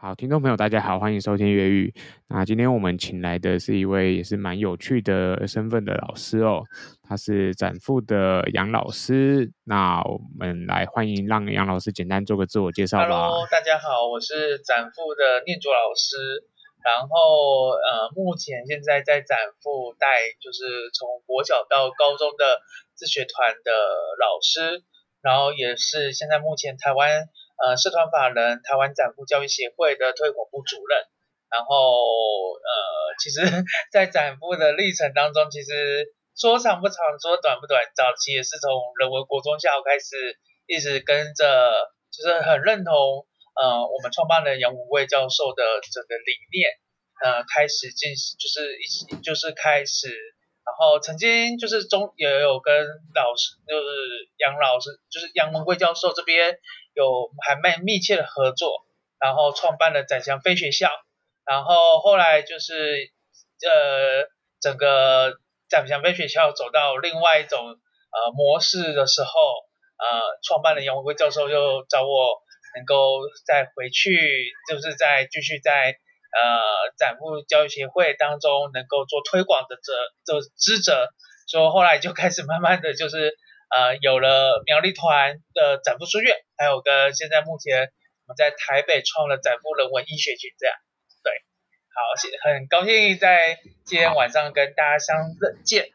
好，听众朋友，大家好，欢迎收听越育。那今天我们请来的是一位也是蛮有趣的身份的老师哦，他是展富的杨老师。那我们来欢迎让杨老师简单做个自我介绍吧。Hello，大家好，我是展富的念卓老师。然后呃，目前现在在展富带就是从国小到高中的自学团的老师，然后也是现在目前台湾。呃，社团法人台湾展附教育协会的推广部主任，然后呃，其实，在展附的历程当中，其实说长不长，说短不短，早期也是从人文国中校开始，一直跟着，就是很认同呃我们创办人杨文贵教授的整个理念，呃，开始进行，就是一起就是开始，然后曾经就是中也有跟老师，就是杨老师，就是杨文贵教授这边。有还蛮密切的合作，然后创办了展翔飞学校，然后后来就是呃整个展翔飞学校走到另外一种呃模式的时候，呃创办人杨文贵教授又找我能够再回去，就是再继续在呃展附教育协会当中能够做推广的责的职责，所以后来就开始慢慢的就是。呃，有了苗栗团的展复书院，还有跟现在目前我们在台北创了展复人文医学群，这样，对，好，很高兴在今天晚上跟大家相见。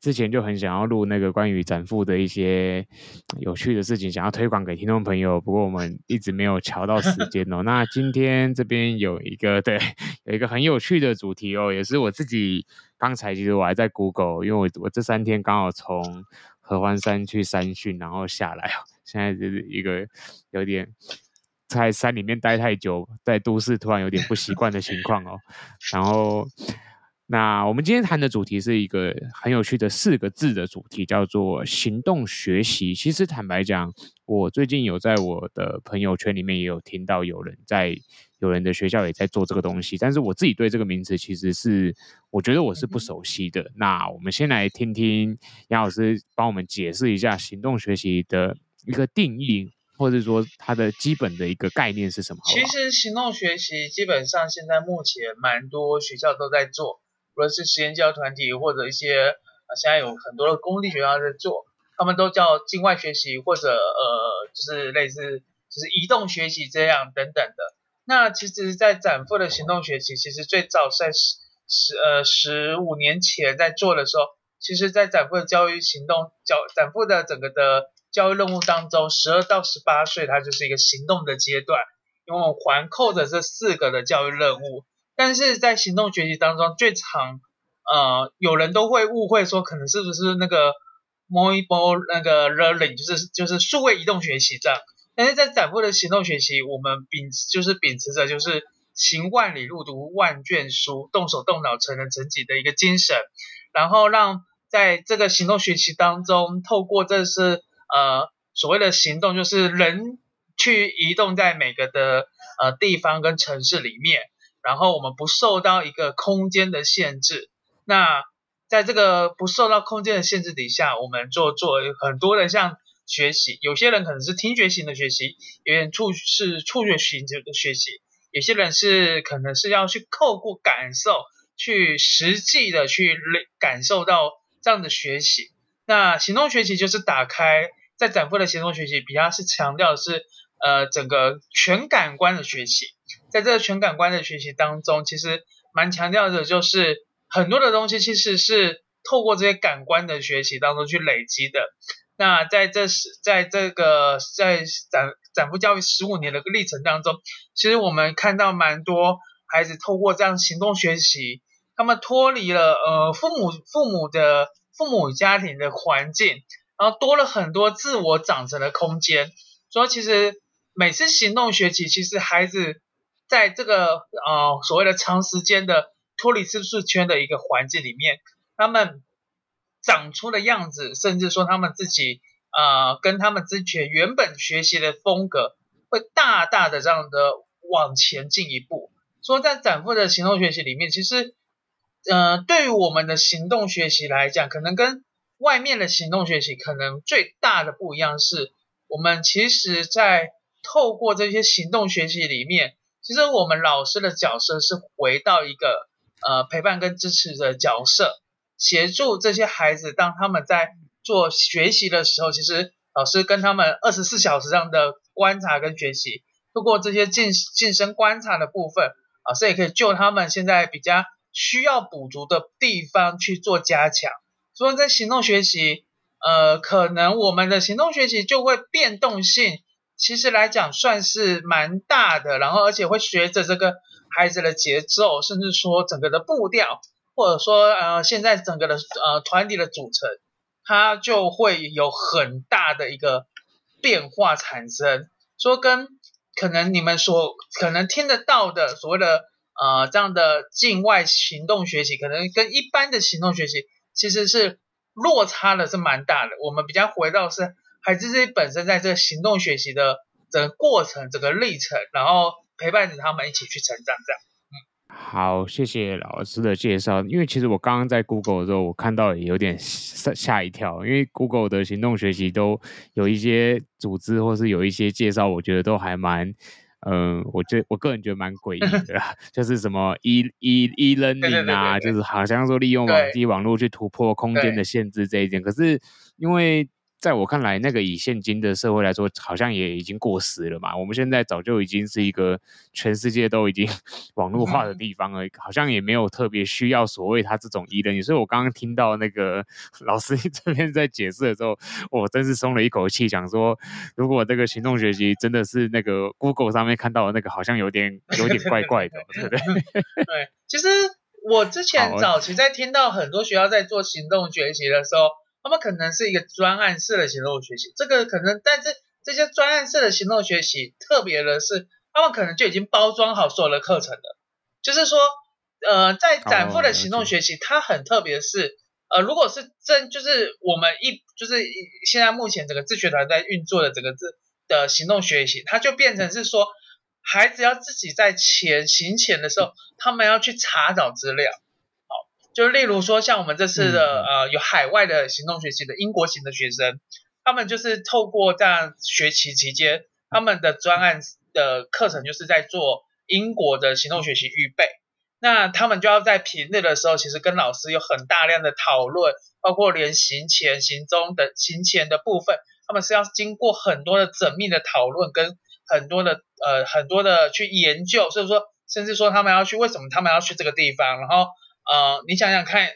之前就很想要录那个关于展富的一些有趣的事情，想要推广给听众朋友，不过我们一直没有乔到时间哦。那今天这边有一个，对，有一个很有趣的主题哦，也是我自己刚才其实我还在 Google，因为我我这三天刚好从。合欢山去山训，然后下来，现在就是一个有点在山里面待太久，在都市突然有点不习惯的情况哦。然后，那我们今天谈的主题是一个很有趣的四个字的主题，叫做行动学习。其实坦白讲，我最近有在我的朋友圈里面也有听到有人在。有人的学校也在做这个东西，但是我自己对这个名词其实是，我觉得我是不熟悉的。那我们先来听听杨老师帮我们解释一下行动学习的一个定义，或者说它的基本的一个概念是什么？好好？其实行动学习基本上现在目前蛮多学校都在做，无论是实验教育团体或者一些啊，现在有很多的公立学校在做，他们都叫境外学习或者呃，就是类似就是移动学习这样等等的。那其实，在展附的行动学习，其实最早在十十呃十五年前在做的时候，其实，在展附的教育行动教展附的整个的教育任务当中，十二到十八岁它就是一个行动的阶段，因为我们环扣着这四个的教育任务。但是在行动学习当中，最常呃有人都会误会说，可能是不是那个 mobile 那个 learning，就是就是数位移动学习这样。但是在展附的行动学习，我们秉就是秉持着就是行万里路读万卷书，动手动脑成人成己的一个精神，然后让在这个行动学习当中，透过这是呃所谓的行动，就是人去移动在每个的呃地方跟城市里面，然后我们不受到一个空间的限制。那在这个不受到空间的限制底下，我们做做很多的像。学习，有些人可能是听觉型的学习，有点触是触觉型的学习，有些人是可能是要去透过感受，去实际的去感受到这样的学习。那行动学习就是打开，在展附的行动学习比较是强调的是呃整个全感官的学习，在这个全感官的学习当中，其实蛮强调的就是很多的东西其实是透过这些感官的学习当中去累积的。那在这是在这个在展展附教育十五年的历程当中，其实我们看到蛮多孩子透过这样行动学习，他们脱离了呃父母父母的父母家庭的环境，然后多了很多自我长成的空间。所以其实每次行动学习，其实孩子在这个呃所谓的长时间的脱离舒适圈的一个环境里面，他们。长出的样子，甚至说他们自己呃，跟他们之前原本学习的风格会大大的这样的往前进一步。说在展复的行动学习里面，其实，呃，对于我们的行动学习来讲，可能跟外面的行动学习可能最大的不一样是，我们其实在透过这些行动学习里面，其实我们老师的角色是回到一个呃陪伴跟支持的角色，协助这些孩子，当他们在做学习的时候，其实老师跟他们二十四小时这样的观察跟学习，透过这些近近身观察的部分，老师也可以就他们现在比较需要补足的地方去做加强。所以在行动学习，呃，可能我们的行动学习就会变动性，其实来讲算是蛮大的，然后而且会随着这个孩子的节奏，甚至说整个的步调，或者说呃现在整个的呃团体的组成，它就会有很大的一个变化产生。说跟可能你们所可能听得到的所谓的呃这样的境外行动学习，可能跟一般的行动学习。其实是落差的是蛮大的。我们比较回到是孩子自己本身在这个行动学习的整个过程、整个历程，然后陪伴着他们一起去成长。这样，嗯，好，谢谢老师的介绍。因为其实我刚刚在 Google 的时候，我看到也有点吓吓一跳，因为 Google 的行动学习都有一些组织或是有一些介绍，我觉得都还蛮。嗯，我觉得我个人觉得蛮诡异的，就是什么 e e e learning 啊，就是好像说利用网际网络去突破空间的限制这一点，可是因为。在我看来，那个以现今的社会来说，好像也已经过时了嘛。我们现在早就已经是一个全世界都已经 网络化的地方了，好像也没有特别需要所谓他这种 e-learning。所以我刚刚听到那个 老师 这边在解释的时候，我真是松了一口气，想说，如果这个行动学习真的是那个 Google 上面看到的那个，好像有点有点怪怪的，对不对？对，其实我之前早期在听到很多学校在做行动学习的时候。他们可能是一个专案式的行动学习，这个可能，但是这些专案式的行动学习，特别的是，他们可能就已经包装好所有的课程了。就是说，呃，在展腹的行动学习，它很特别的是，呃，如果是真，就是我们一，就是现在目前整个自学团在运作的整个自的行动学习，它就变成是说，孩子要自己在前行前的时候，他们要去查找资料。就例如说，像我们这次的呃，有海外的行动学习的英国型的学生，他们就是透过这样学习期间，他们的专案的课程就是在做英国的行动学习预备。那他们就要在平日的时候，其实跟老师有很大量的讨论，包括连行前、行中的行前的部分，他们是要经过很多的缜密的讨论，跟很多的呃很多的去研究，所以说甚至说他们要去为什么他们要去这个地方，然后。呃，你想想看，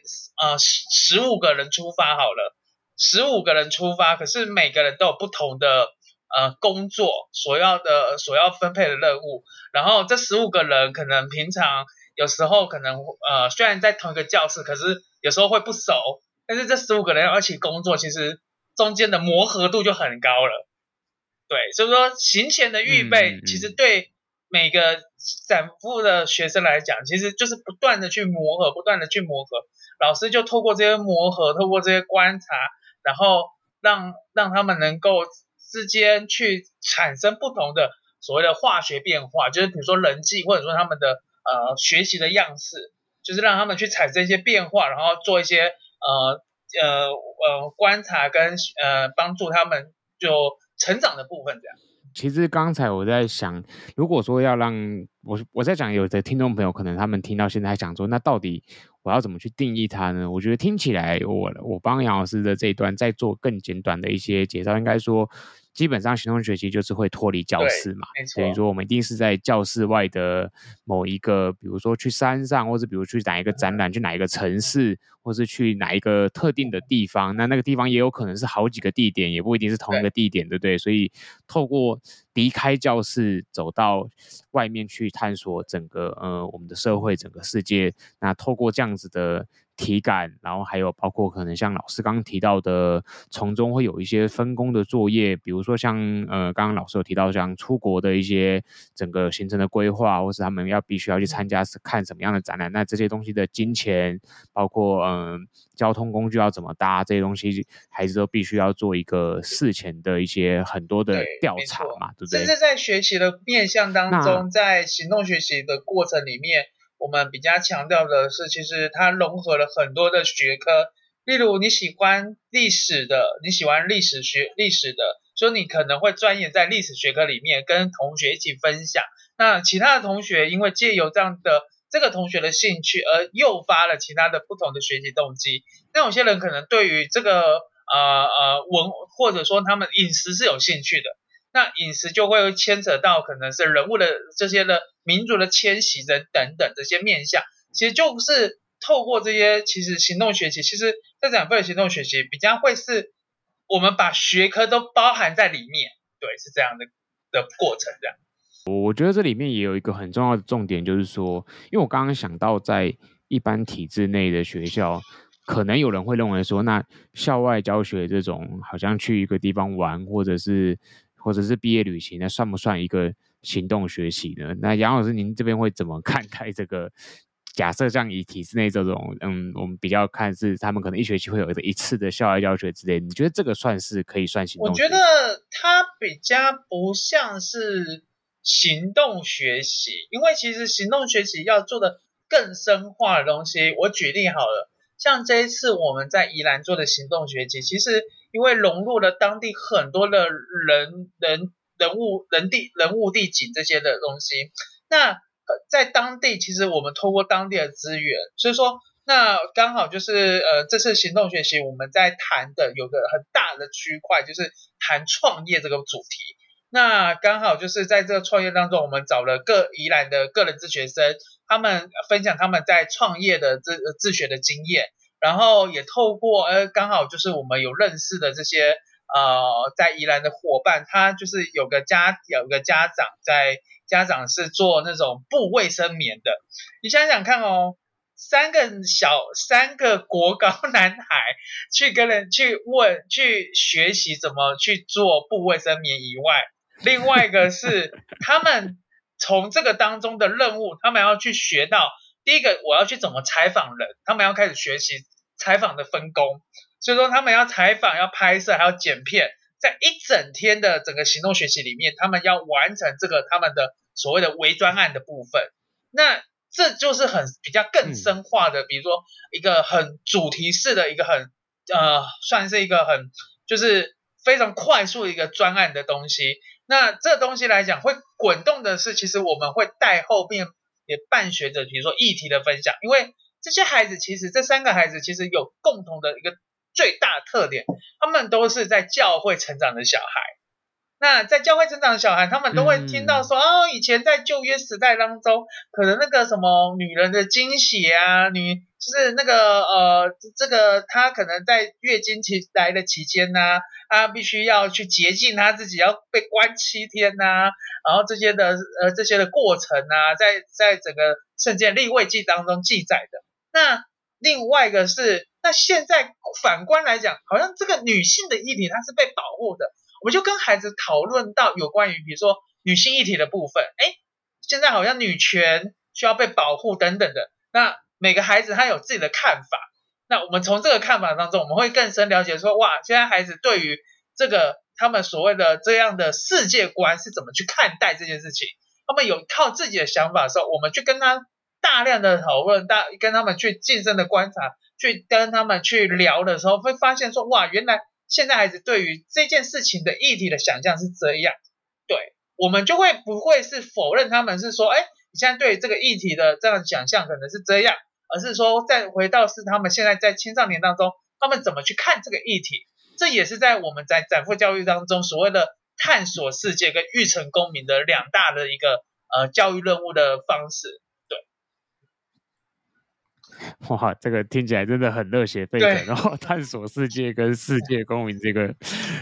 呃，十十五个人出发好了，十五个人出发，可是每个人都有不同的呃工作，所要的所要分配的任务，然后这十五个人可能平常有时候可能呃虽然在同一个教室，可是有时候会不熟，但是这十五个人要一起工作，其实中间的磨合度就很高了，对，所以说行前的预备其实对。每个展腹的学生来讲，其实就是不断的去磨合，不断的去磨合。老师就透过这些磨合，透过这些观察，然后让让他们能够之间去产生不同的所谓的化学变化，就是比如说人际，或者说他们的呃学习的样式，就是让他们去产生一些变化，然后做一些呃呃呃观察跟呃帮助他们就成长的部分，这样。其实刚才我在想，如果说要让我我在讲，有的听众朋友可能他们听到现在还想说，那到底我要怎么去定义它呢？我觉得听起来我我帮杨老师的这一段在做更简短的一些介绍，应该说。基本上行动学习就是会脱离教室嘛，等于说我们一定是在教室外的某一个，比如说去山上，或者比如去哪一个展览，去哪一个城市，或是去哪一个特定的地方。那那个地方也有可能是好几个地点，也不一定是同一个地点，对不对？所以透过离开教室，走到外面去探索整个呃我们的社会，整个世界。那透过这样子的体感，然后还有包括可能像老师刚刚提到的，从中会有一些分工的作业，比如说像呃刚刚老师有提到像出国的一些整个行程的规划，或是他们要必须要去参加看什么样的展览，那这些东西的金钱，包括嗯、呃、交通工具要怎么搭，这些东西孩子都必须要做一个事前的一些很多的调查嘛，对，对不对？甚至在学习的面向当中，在行动学习的过程里面。我们比较强调的是，其实它融合了很多的学科，例如你喜欢历史的，你喜欢历史学历史的，所以你可能会钻研在历史学科里面，跟同学一起分享。那其他的同学因为借由这样的这个同学的兴趣而诱发了其他的不同的学习动机。那有些人可能对于这个呃呃文或者说他们饮食是有兴趣的。那饮食就会牵扯到可能是人物的这些的民族的迁徙等等等这些面向，其实就是透过这些其实行动学习，其实在展会的行动学习比较会是我们把学科都包含在里面，对，是这样的的过程这样。我觉得这里面也有一个很重要的重点，就是说，因为我刚刚想到在一般体制内的学校，可能有人会认为说，那校外教学这种好像去一个地方玩，或者是。或者是毕业旅行，那算不算一个行动学习呢？那杨老师，您这边会怎么看待这个？假设像以体制内这种，嗯，我们比较看是他们可能一学期会有一个一次的校外教学之类，你觉得这个算是可以算行动？我觉得它比较不像是行动学习，因为其实行动学习要做的更深化的东西。我举例好了，像这一次我们在宜兰做的行动学习，其实。因为融入了当地很多的人人人物人地人物地景这些的东西，那在当地其实我们透过当地的资源，所以说那刚好就是呃这次行动学习我们在谈的有个很大的区块就是谈创业这个主题，那刚好就是在这个创业当中，我们找了各宜兰的个人自学生，他们分享他们在创业的自自学的经验。然后也透过呃，刚好就是我们有认识的这些呃，在宜兰的伙伴，他就是有个家有个家长在，家长是做那种布卫生棉的。你想想看哦，三个小三个国高男孩去跟人 去问去学习怎么去做布卫生棉以外，另外一个是他们从这个当中的任务，他们要去学到第一个，我要去怎么采访人，他们要开始学习。采访的分工，所以说他们要采访、要拍摄、还要剪片，在一整天的整个行动学习里面，他们要完成这个他们的所谓的微专案的部分。那这就是很比较更深化的，比如说一个很主题式的一个很呃，算是一个很就是非常快速的一个专案的东西。那这东西来讲会滚动的是，其实我们会带后面也伴随着，比如说议题的分享，因为。这些孩子其实，这三个孩子其实有共同的一个最大特点，他们都是在教会成长的小孩。那在教会成长的小孩，他们都会听到说，嗯、哦，以前在旧约时代当中，可能那个什么女人的经血啊，女就是那个呃，这个她可能在月经期来的期间呢、啊，她必须要去洁净她自己，要被关七天呐、啊，然后这些的呃这些的过程啊，在在整个圣经立位记当中记载的。那另外一个是，那现在反观来讲，好像这个女性的议题它是被保护的，我们就跟孩子讨论到有关于比如说女性议题的部分，哎，现在好像女权需要被保护等等的，那每个孩子他有自己的看法，那我们从这个看法当中，我们会更深了解说，哇，现在孩子对于这个他们所谓的这样的世界观是怎么去看待这件事情，他们有靠自己的想法的时候，我们去跟他。大量的讨论，大跟他们去近身的观察，去跟他们去聊的时候，会发现说，哇，原来现在孩子对于这件事情的议题的想象是这样，对，我们就会不会是否认他们是说，哎，你现在对这个议题的这样想象可能是这样，而是说再回到是他们现在在青少年当中，他们怎么去看这个议题，这也是在我们在展富教育当中所谓的探索世界跟育成公民的两大的一个呃教育任务的方式。哇，这个听起来真的很热血沸腾，然后探索世界跟 世界公民这个，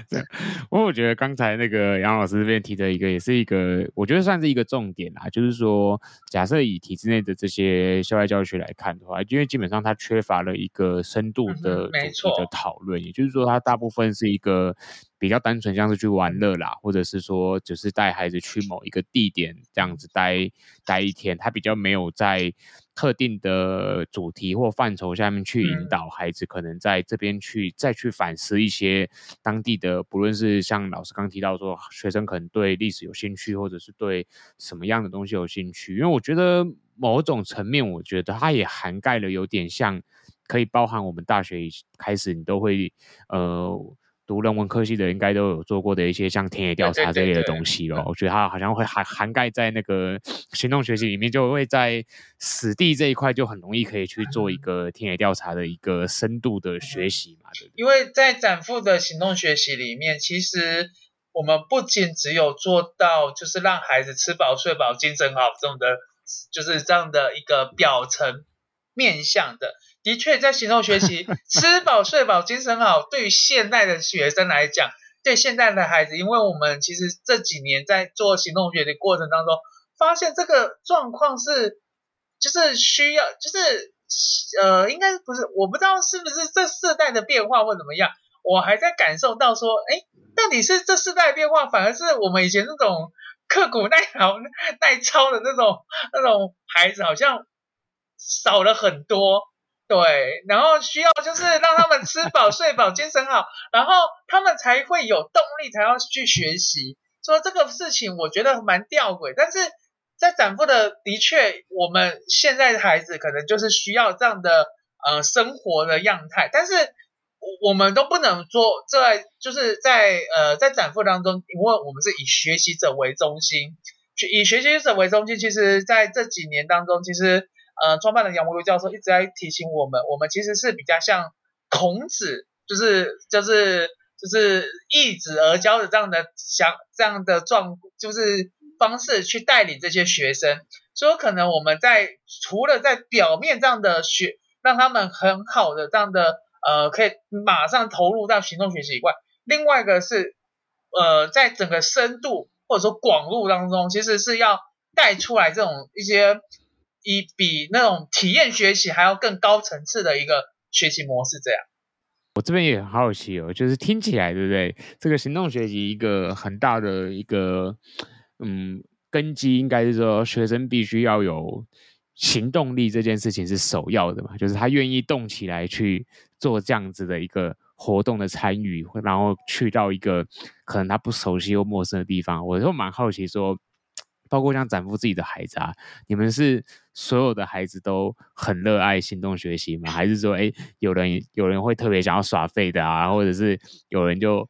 这，因为我觉得刚才那个杨老师这边提的一个，也是一个，我觉得算是一个重点啦，就是说，假设以体制内的这些校外教学来看的话，因为基本上它缺乏了一个深度的主题的讨论，也就是说，它大部分是一个。比较单纯，像是去玩乐啦，或者是说，只是带孩子去某一个地点这样子待待一天，他比较没有在特定的主题或范畴下面去引导孩子，可能在这边去再去反思一些当地的，不论是像老师刚提到说，学生可能对历史有兴趣，或者是对什么样的东西有兴趣，因为我觉得某种层面，我觉得它也涵盖了有点像，可以包含我们大学开始你都会呃。读人文科系的应该都有做过的一些像田野调查这类的东西咯，我觉得它好像会涵涵盖在那个行动学习里面，就会在史地这一块就很容易可以去做一个田野调查的一个深度的学习嘛。对，因为在展富的行动学习里面，其实我们不仅只有做到就是让孩子吃饱睡饱精神好这种的，就是这样的一个表层面向的。的确，在行动学习，吃饱睡饱，精神好。对于现代的学生来讲，对现代的孩子，因为我们其实这几年在做行动学的过程当中，发现这个状况是，就是需要，就是呃，应该不是，我不知道是不是这世代的变化或怎么样，我还在感受到说，哎，到底是这世代的变化，反而是我们以前那种 刻苦耐劳耐操的那种那种孩子，好像少了很多。对，然后需要就是让他们吃饱睡饱，精神好，然后他们才会有动力，才要去学习。说这个事情，我觉得蛮吊诡，但是在展腹的的确，我们现在的孩子可能就是需要这样的呃生活的样态，但是我们都不能做在就是在呃在展腹当中，因为我们是以学习者为中心，以学习者为中心，其实在这几年当中，其实。呃，创办的杨国教授一直在提醒我们，我们其实是比较像孔子，就是就是就是易子而教的这样的想这样的状，就是方式去带领这些学生。所以可能我们在除了在表面这样的学，让他们很好的这样的呃，可以马上投入到行动学习以外，另外一个是呃，在整个深度或者说广度当中，其实是要带出来这种一些。以比那种体验学习还要更高层次的一个学习模式，这样。我这边也很好奇哦，就是听起来对不对？这个行动学习一个很大的一个嗯根基，应该是说学生必须要有行动力，这件事情是首要的嘛，就是他愿意动起来去做这样子的一个活动的参与，然后去到一个可能他不熟悉又陌生的地方，我就蛮好奇说。包括像展腹自己的孩子啊，你们是所有的孩子都很热爱行动学习吗？还是说，哎，有人有人会特别想要耍废的啊，或者是有人就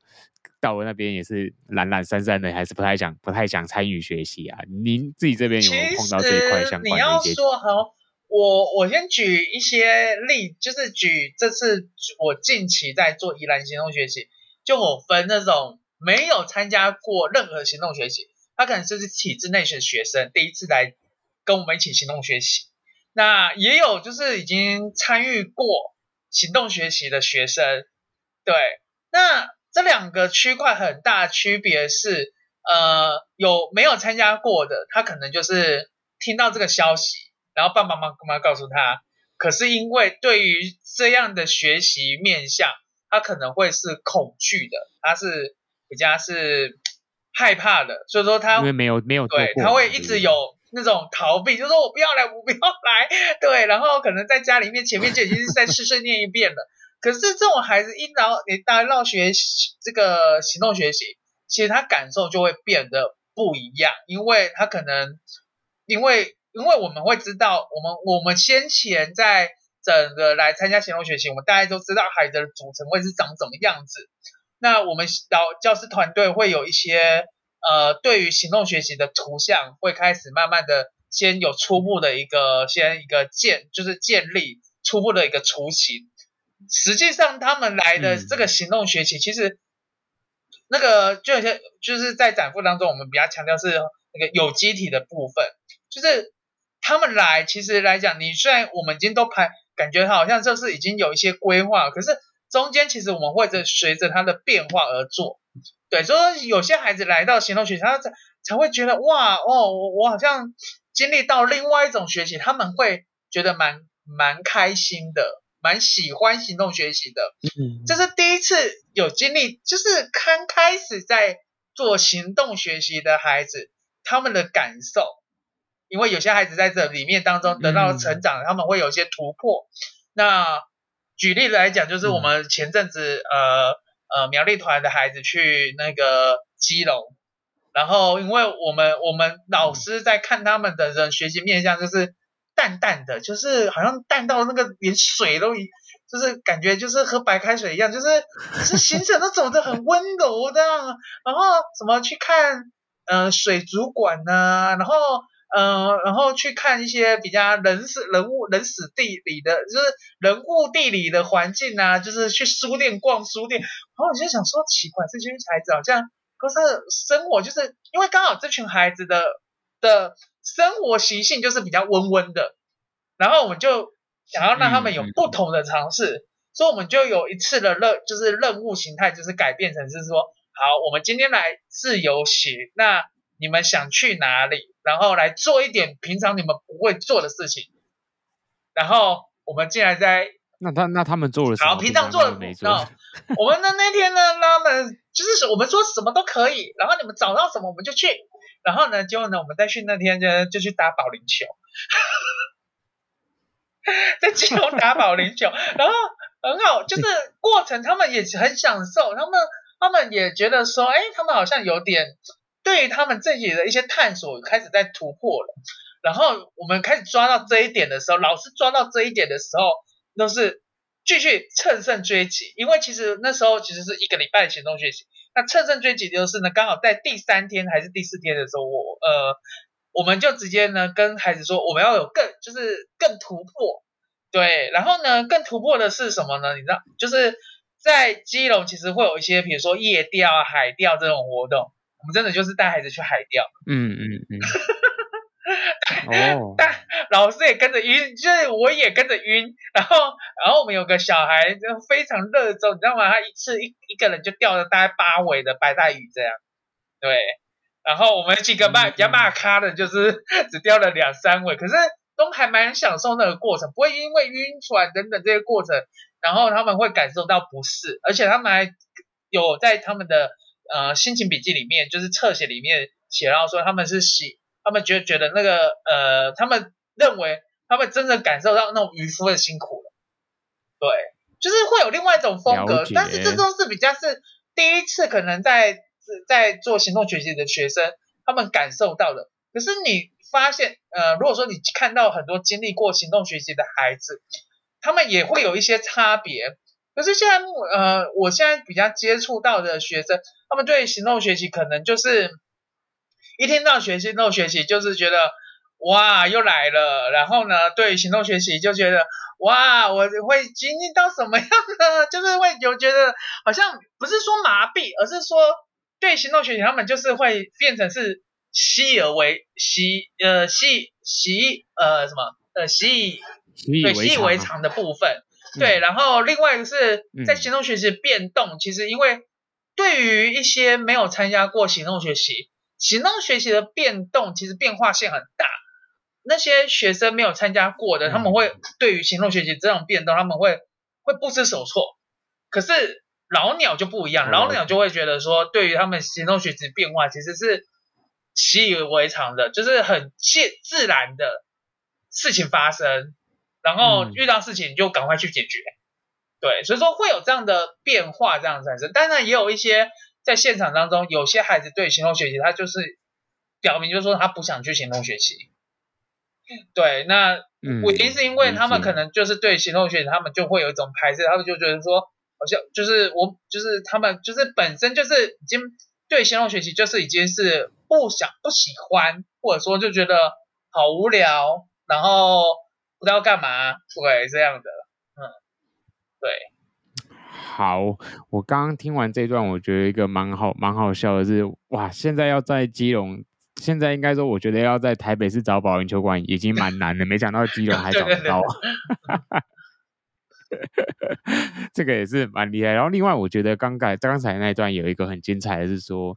到了那边也是懒懒散散的，还是不太想不太想参与学习啊？您自己这边有没有碰到这一块相关的一些？你要说好，我我先举一些例，就是举这次我近期在做宜兰行动学习，就我分那种没有参加过任何行动学习。他可能就是体制内的学生，第一次来跟我们一起行动学习。那也有就是已经参与过行动学习的学生。对，那这两个区块很大区别是，呃，有没有参加过的，他可能就是听到这个消息，然后爸爸妈妈告诉他，可是因为对于这样的学习面向，他可能会是恐惧的，他是比较是。害怕的，所以说他因为没有没有对，他会一直有那种逃避，就是说我不要来，我不要来，对，然后可能在家里面前面就已经是在碎碎念一遍了。可是这种孩子一到你大到学习这个行动学习，其实他感受就会变得不一样，因为他可能因为因为我们会知道，我们我们先前在整个来参加行动学习，我们大家都知道孩子的组成会是长怎么样子。那我们老教师团队会有一些呃，对于行动学习的图像，会开始慢慢的先有初步的一个先一个建，就是建立初步的一个雏形。实际上他们来的这个行动学习，其实那个就有些就是在展腹当中，我们比较强调是那个有机体的部分，就是他们来其实来讲，你虽然我们已经都排。感觉好像就是已经有一些规划，可是中间其实我们会着随着他的变化而做。对，所以说有些孩子来到行动学习，他才才会觉得哇哦，我我好像经历到另外一种学习，他们会觉得蛮蛮开心的，蛮喜欢行动学习的。嗯，这是第一次有经历，就是刚开始在做行动学习的孩子，他们的感受，因为有些孩子在这里面当中得到成长，嗯、他们会有一些突破。那举例来讲，就是我们前阵子、嗯、呃。呃，苗栗团的孩子去那个基隆，然后因为我们我们老师在看他们的人学习面向，就是淡淡的，就是好像淡到那个连水都一，就是感觉就是喝白开水一样，就是是行程都走得很温柔的，然后什么去看呃水族馆呐、啊，然后。嗯、呃，然后去看一些比较人史人物人史地理的，就是人物地理的环境啊，就是去书店逛书店。然后我就想说，奇怪，这群孩子好像可是生活就是因为刚好这群孩子的的生活习性就是比较温温的，然后我们就想要让他们有不同的尝试，嗯、所以我们就有一次的任就是任务形态，就是改变成是说，好，我们今天来自由行，那。你们想去哪里？然后来做一点平常你们不会做的事情。然后我们竟然在那他那他们做了什么？好，平常做的没做。我们的那天呢，他们就是我们说什么都可以。然后你们找到什么我们就去。然后呢，结果呢，我们再去那天呢就去打保龄球，在基隆打保龄球，然后很好，就是过程他们也很享受，他们他们也觉得说，哎，他们好像有点。对于他们自己的一些探索开始在突破了，然后我们开始抓到这一点的时候，老师抓到这一点的时候，都是继续乘胜追击。因为其实那时候其实是一个礼拜的行动学习，那乘胜追击就是呢，刚好在第三天还是第四天的时候，我呃，我们就直接呢跟孩子说，我们要有更就是更突破，对，然后呢更突破的是什么呢？你知道，就是在基隆其实会有一些，比如说夜钓啊、海钓这种活动。我们真的就是带孩子去海钓，嗯嗯嗯，哦，但老师也跟着晕，就是我也跟着晕，然后然后我们有个小孩就非常热衷，你知道吗？他一次一一个人就钓了大概八尾的白带鱼这样，对，然后我们几个卖比较卖咖的，就是 只钓了两三尾，可是都还蛮享受那个过程，不会因为晕船等等这些过程，然后他们会感受到不适，而且他们还有在他们的。呃，心情笔记里面就是侧写里面写到说他们是喜，他们觉得觉得那个呃，他们认为他们真的感受到那种渔夫的辛苦了，对，就是会有另外一种风格，但是这都是比较是第一次可能在在做行动学习的学生他们感受到的。可是你发现呃，如果说你看到很多经历过行动学习的孩子，他们也会有一些差别。可是现在呃，我现在比较接触到的学生。他们对行动学习可能就是一听到学习行动学习，就是觉得哇又来了，然后呢，对行动学习就觉得哇我会经历到什么样的，就是会有觉得好像不是说麻痹，而是说对行动学习他们就是会变成是习而为习呃习习呃什么呃习以对习以为常的部分，嗯、对，然后另外一个是在行动学习变动，嗯、其实因为。对于一些没有参加过行动学习，行动学习的变动其实变化性很大。那些学生没有参加过的，他们会对于行动学习这种变动，他们会会不知所措。可是老鸟就不一样，老鸟就会觉得说，对于他们行动学习变化，其实是习以为常的，就是很自自然的事情发生，然后遇到事情就赶快去解决。对，所以说会有这样的变化，这样产生。当然也有一些在现场当中，有些孩子对行动学习，他就是表明就是说他不想去行动学习。对，那原因是因为他们可能就是对行动学习，他们就会有一种排斥，他们就觉得说，好像就是我就是他们就是本身就是已经对行动学习就是已经是不想不喜欢，或者说就觉得好无聊，然后不知道干嘛，对，这样的。嗯对，好，我刚刚听完这段，我觉得一个蛮好蛮好笑的是，哇，现在要在基隆，现在应该说，我觉得要在台北市找保龄球馆已经蛮难的，没想到基隆还 找得到。这个也是蛮厉害。然后另外，我觉得刚才刚才那一段有一个很精彩的是说，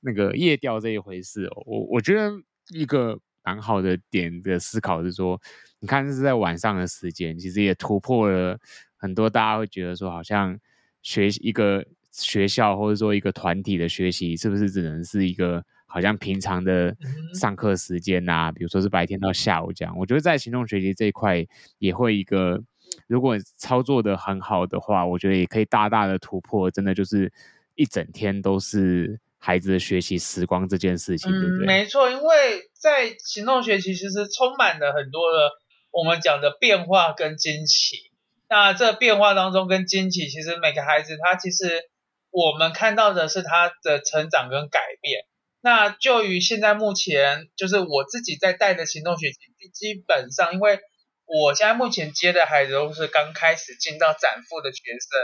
那个夜钓这一回事哦，我我觉得一个蛮好的点的思考是说，你看这是在晚上的时间，其实也突破了很多大家会觉得说，好像学一个学校或者说一个团体的学习，是不是只能是一个。好像平常的上课时间呐、啊，比如说是白天到下午这样，我觉得在行动学习这一块也会一个，如果操作的很好的话，我觉得也可以大大的突破，真的就是一整天都是孩子的学习时光这件事情，对不对？嗯，没错，因为在行动学习其实充满了很多的我们讲的变化跟惊奇。那这变化当中跟惊奇，其实每个孩子他其实我们看到的是他的成长跟改变。那就于现在目前，就是我自己在带的行动学习，基本上，因为我现在目前接的孩子都是刚开始进到展腹的学生，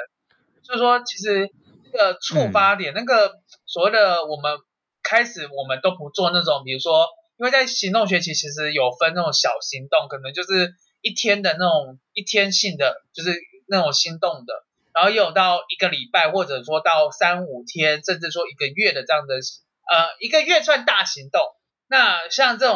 所以说其实那个触发点，嗯、那个所谓的我们开始我们都不做那种，比如说，因为在行动学习其实有分那种小行动，可能就是一天的那种一天性的，就是那种心动的，然后也有到一个礼拜，或者说到三五天，甚至说一个月的这样的。呃，一个月算大行动，那像这种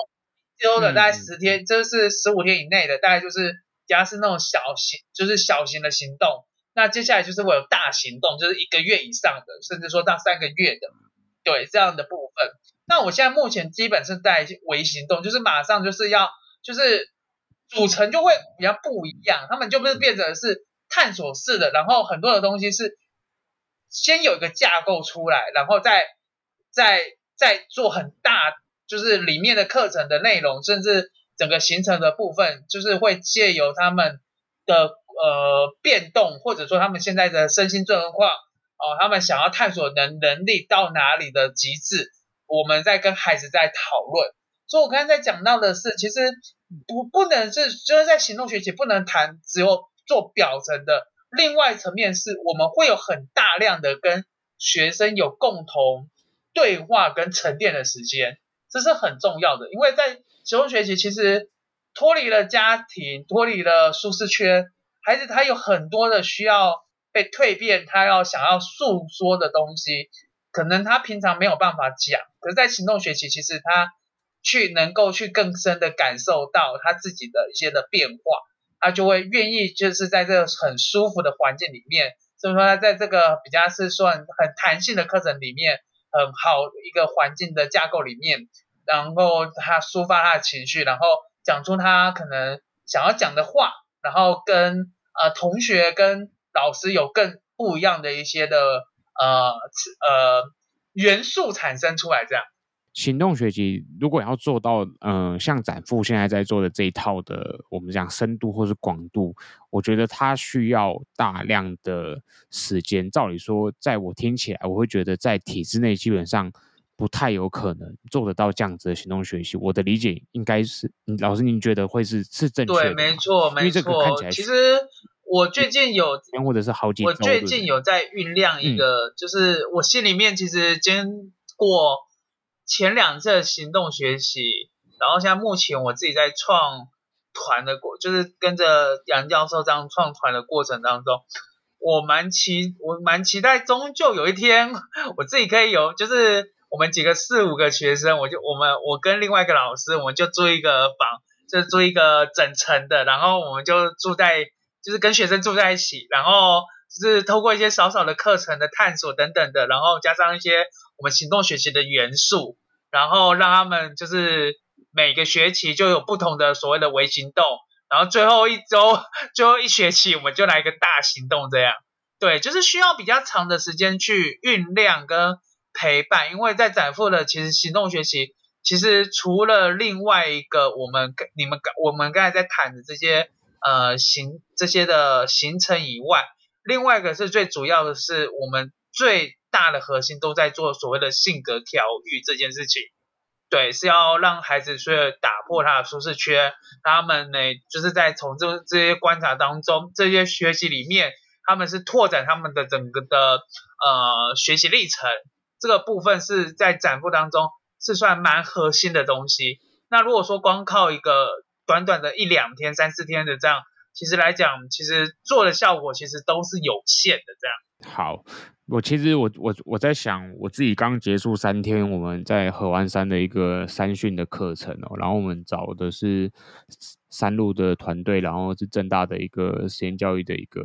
周的大概十天，就、嗯、是十五天以内的，大概就是加是那种小型，就是小型的行动。那接下来就是会有大行动，就是一个月以上的，甚至说到三个月的，对这样的部分。那我现在目前基本是在微行动，就是马上就是要，就是组成就会比较不一样，他们就不是变成是探索式的，然后很多的东西是先有一个架构出来，然后再。在在做很大，就是里面的课程的内容，甚至整个行程的部分，就是会借由他们的呃变动，或者说他们现在的身心状况，哦，他们想要探索能能力到哪里的极致，我们在跟孩子在讨论。所以我刚才在讲到的是，其实不不能是就是在行动学习不能谈只有做表层的，另外层面是我们会有很大量的跟学生有共同。对话跟沉淀的时间，这是很重要的，因为在行动学习其实脱离了家庭，脱离了舒适圈，孩子他有很多的需要被蜕变，他要想要诉说的东西，可能他平常没有办法讲，可是在行动学习，其实他去能够去更深的感受到他自己的一些的变化，他就会愿意就是在这个很舒服的环境里面，所以说他在这个比较是算很弹性的课程里面。很好一个环境的架构里面，然后他抒发他的情绪，然后讲出他可能想要讲的话，然后跟呃同学跟老师有更不一样的一些的呃呃元素产生出来，这样。行动学习如果要做到，嗯、呃，像展富现在在做的这一套的，我们讲深度或是广度，我觉得它需要大量的时间。照理说，在我听起来，我会觉得在体制内基本上不太有可能做得到这样子的行动学习。我的理解应该是，老师您觉得会是是正确的？对，没错，没错。因为这个看起来其实我最近有，或者是好几，我最近有在酝酿一个，嗯、就是我心里面其实经过。前两次行动学习，然后现在目前我自己在创团的过，就是跟着杨教授这样创团的过程当中，我蛮期我蛮期待，终究有一天我自己可以有，就是我们几个四五个学生，我就我们我跟另外一个老师，我们就租一个房，就租一个整层的，然后我们就住在，就是跟学生住在一起，然后就是透过一些少少的课程的探索等等的，然后加上一些我们行动学习的元素。然后让他们就是每个学期就有不同的所谓的微行动，然后最后一周、最后一学期我们就来一个大行动，这样。对，就是需要比较长的时间去酝酿跟陪伴，因为在展腹的其实行动学习，其实除了另外一个我们你们我们刚才在谈的这些呃行这些的行程以外，另外一个是最主要的是我们最。大的核心都在做所谓的性格调育这件事情，对，是要让孩子去打破他的舒适圈，他们呢，就是在从这这些观察当中，这些学习里面，他们是拓展他们的整个的呃学习历程，这个部分是在展腹当中是算蛮核心的东西。那如果说光靠一个短短的一两天、三四天的这样其实来讲，其实做的效果其实都是有限的。这样。好，我其实我我我在想，我自己刚结束三天我们在合欢山的一个山训的课程哦，然后我们找的是山路的团队，然后是正大的一个实验教育的一个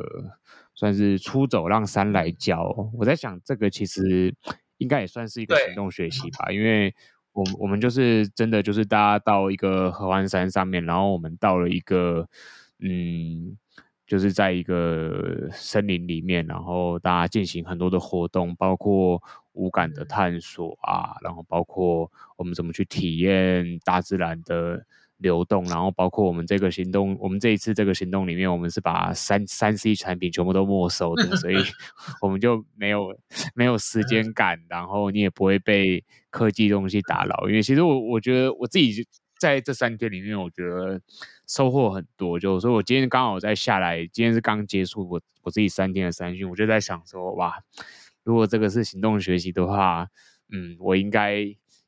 算是出走让山来教。我在想，这个其实应该也算是一个行动学习吧，因为。我我们就是真的就是大家到一个合欢山上面，然后我们到了一个嗯，就是在一个森林里面，然后大家进行很多的活动，包括五感的探索啊，然后包括我们怎么去体验大自然的。流动，然后包括我们这个行动，我们这一次这个行动里面，我们是把三三 C 产品全部都没收的，所以 我们就没有没有时间感，然后你也不会被科技东西打扰。因为其实我我觉得我自己在这三天里面，我觉得收获很多。就所以我今天刚好在下来，今天是刚结束我我自己三天的三训，我就在想说，哇，如果这个是行动学习的话，嗯，我应该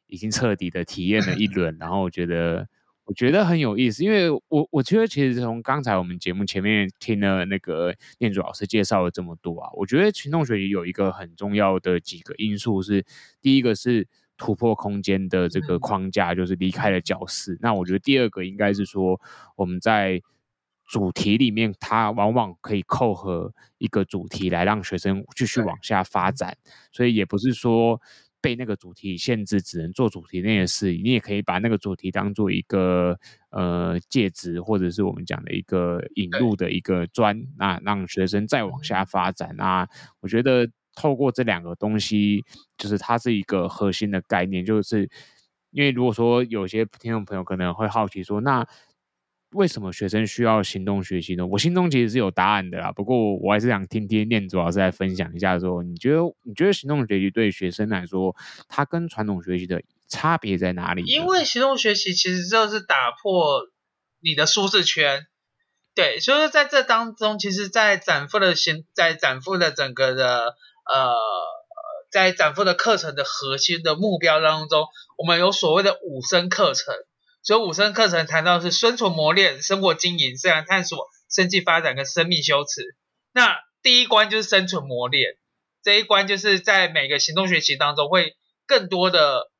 已经彻底的体验了一轮，然后我觉得。我觉得很有意思，因为我我觉得其实从刚才我们节目前面听了那个念祖老师介绍了这么多啊，我觉得群众学习有一个很重要的几个因素是，第一个是突破空间的这个框架，就是离开了教室。那我觉得第二个应该是说我们在主题里面，它往往可以扣合一个主题来让学生继续往下发展，所以也不是说。被那个主题限制，只能做主题那些事，你也可以把那个主题当做一个呃介质，或者是我们讲的一个引入的一个砖，那让学生再往下发展啊。我觉得透过这两个东西，就是它是一个核心的概念，就是因为如果说有些听众朋友可能会好奇说，那。为什么学生需要行动学习呢？我心中其实是有答案的啦，不过我还是想听听念祖老师来分享一下，说你觉得你觉得行动学习对学生来说，它跟传统学习的差别在哪里？因为行动学习其实就是打破你的舒适圈，对，所以说在这当中，其实，在展覆的行，在展覆的整个的呃，在展覆的课程的核心的目标当中，我们有所谓的五声课程。所以五生课程谈到是生存磨练、生活经营、自然探索、生计发展跟生命修持。那第一关就是生存磨练，这一关就是在每个行动学习当中会更多的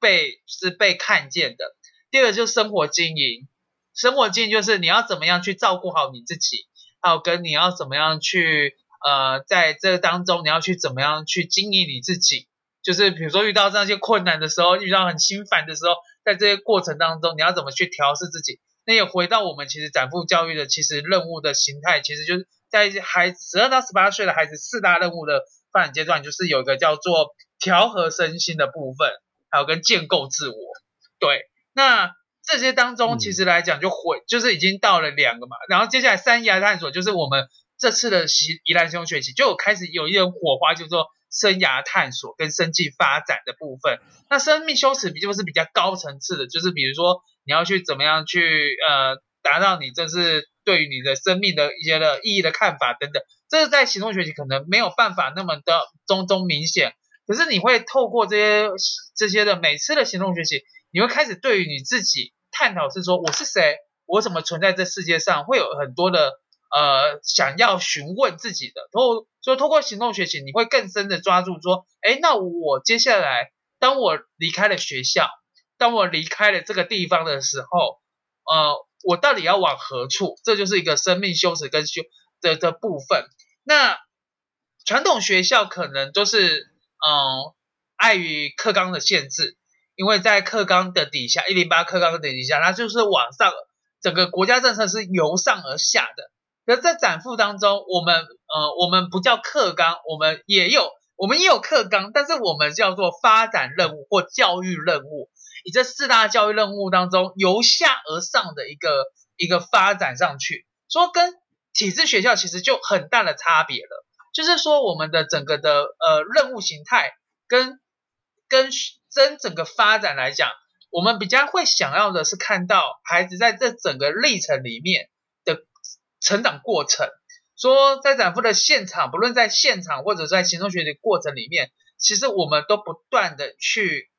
被是被看见的。第二个就是生活经营，生活经营就是你要怎么样去照顾好你自己，还有跟你要怎么样去呃在这当中你要去怎么样去经营你自己，就是比如说遇到这些困难的时候，遇到很心烦的时候。在这些过程当中，你要怎么去调试自己？那也回到我们其实展富教育的其实任务的形态，其实就是在孩子十二到十八岁的孩子四大任务的发展阶段，就是有一个叫做调和身心的部分，还有跟建构自我。对，那这些当中其实来讲就回，就是已经到了两个嘛。然后接下来生涯探索，就是我们这次的宜兰行动学习就有开始有一点火花，就是说。生涯探索跟生计发展的部分，那生命修持比就是比较高层次的，就是比如说你要去怎么样去呃达到你这是对于你的生命的一些的意义的看法等等，这是在行动学习可能没有办法那么的中中明显，可是你会透过这些这些的每次的行动学习，你会开始对于你自己探讨是说我是谁，我怎么存在这世界上，会有很多的。呃，想要询问自己的，然后所以透过行动学习，你会更深的抓住说，哎，那我接下来，当我离开了学校，当我离开了这个地方的时候，呃，我到底要往何处？这就是一个生命修持跟修的的部分。那传统学校可能都是，嗯、碍于课纲的限制，因为在课纲的底下，一零八课纲的底下，它就是往上，整个国家政策是由上而下的。可是在展覆当中，我们呃，我们不叫课纲，我们也有，我们也有课纲，但是我们叫做发展任务或教育任务。以这四大教育任务当中，由下而上的一个一个发展上去，说跟体制学校其实就很大的差别了。就是说，我们的整个的呃任务形态跟跟真整个发展来讲，我们比较会想要的是看到孩子在这整个历程里面。成长过程，说在展覆的现场，不论在现场或者在行动学习过程里面，其实我们都不断的去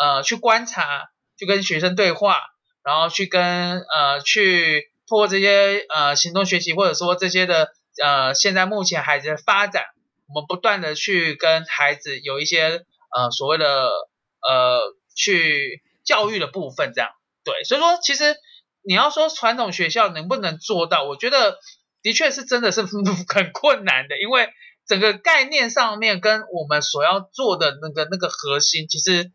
呃去观察，去跟学生对话，然后去跟呃去通过这些呃行动学习，或者说这些的呃现在目前孩子的发展，我们不断的去跟孩子有一些呃所谓的呃去教育的部分，这样。对，所以说其实你要说传统学校能不能做到，我觉得的确是真的是很困难的，因为整个概念上面跟我们所要做的那个那个核心，其实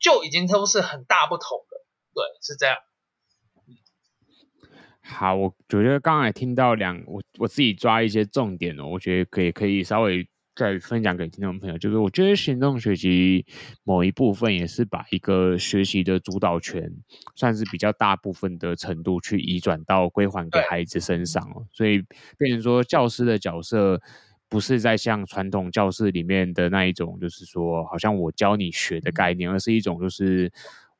就已经都是很大不同的，对，是这样。好，我觉得刚才听到两，我我自己抓一些重点哦，我觉得可以可以稍微再分享给听众朋友。就是我觉得行动学习某一部分也是把一个学习的主导权，算是比较大部分的程度去移转到归还给孩子身上哦。所以变成说教师的角色不是在像传统教室里面的那一种，就是说好像我教你学的概念，而是一种就是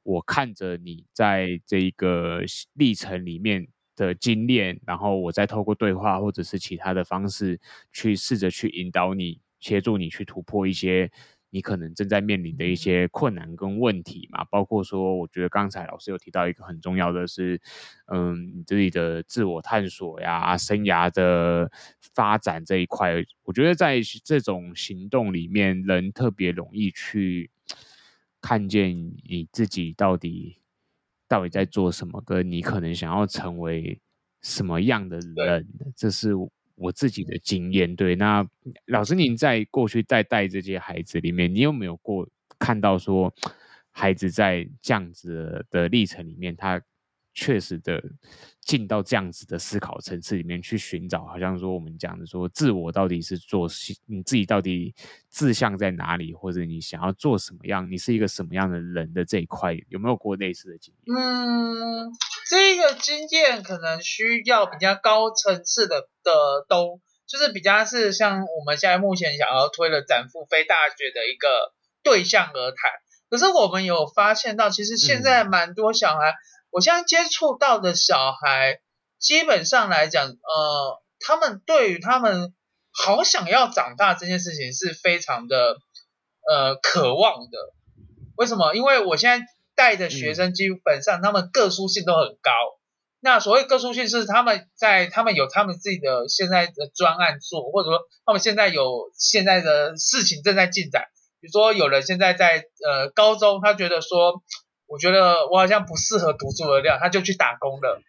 我看着你在这一个历程里面。的经验，然后我再透过对话或者是其他的方式，去试着去引导你，协助你去突破一些你可能正在面临的一些困难跟问题嘛。包括说，我觉得刚才老师有提到一个很重要的是，嗯，你自己的自我探索呀、生涯的发展这一块，我觉得在这种行动里面，人特别容易去看见你自己到底。到底在做什么？跟你可能想要成为什么样的人？这是我自己的经验。对，那老师，您在过去在带这些孩子里面，你有没有过看到说，孩子在这样子的历程里面，他确实的进到这样子的思考层次里面去寻找，好像说我们讲的说自我到底是做你自己到底志向在哪里，或者你想要做什么样，你是一个什么样的人的这一块，有没有过类似的经验？嗯，这个经验可能需要比较高层次的的都，就是比较是像我们现在目前想要推的展腹非大学的一个对象而谈。可是我们有发现到，其实现在蛮多小孩。我现在接触到的小孩，基本上来讲，呃，他们对于他们好想要长大这件事情是非常的，呃，渴望的。为什么？因为我现在带的学生基本上他们个殊性都很高。嗯、那所谓个数性是他们在他们有他们自己的现在的专案做，或者说他们现在有现在的事情正在进展。比如说有人现在在呃高中，他觉得说。我觉得我好像不适合读书的料，他就去打工了，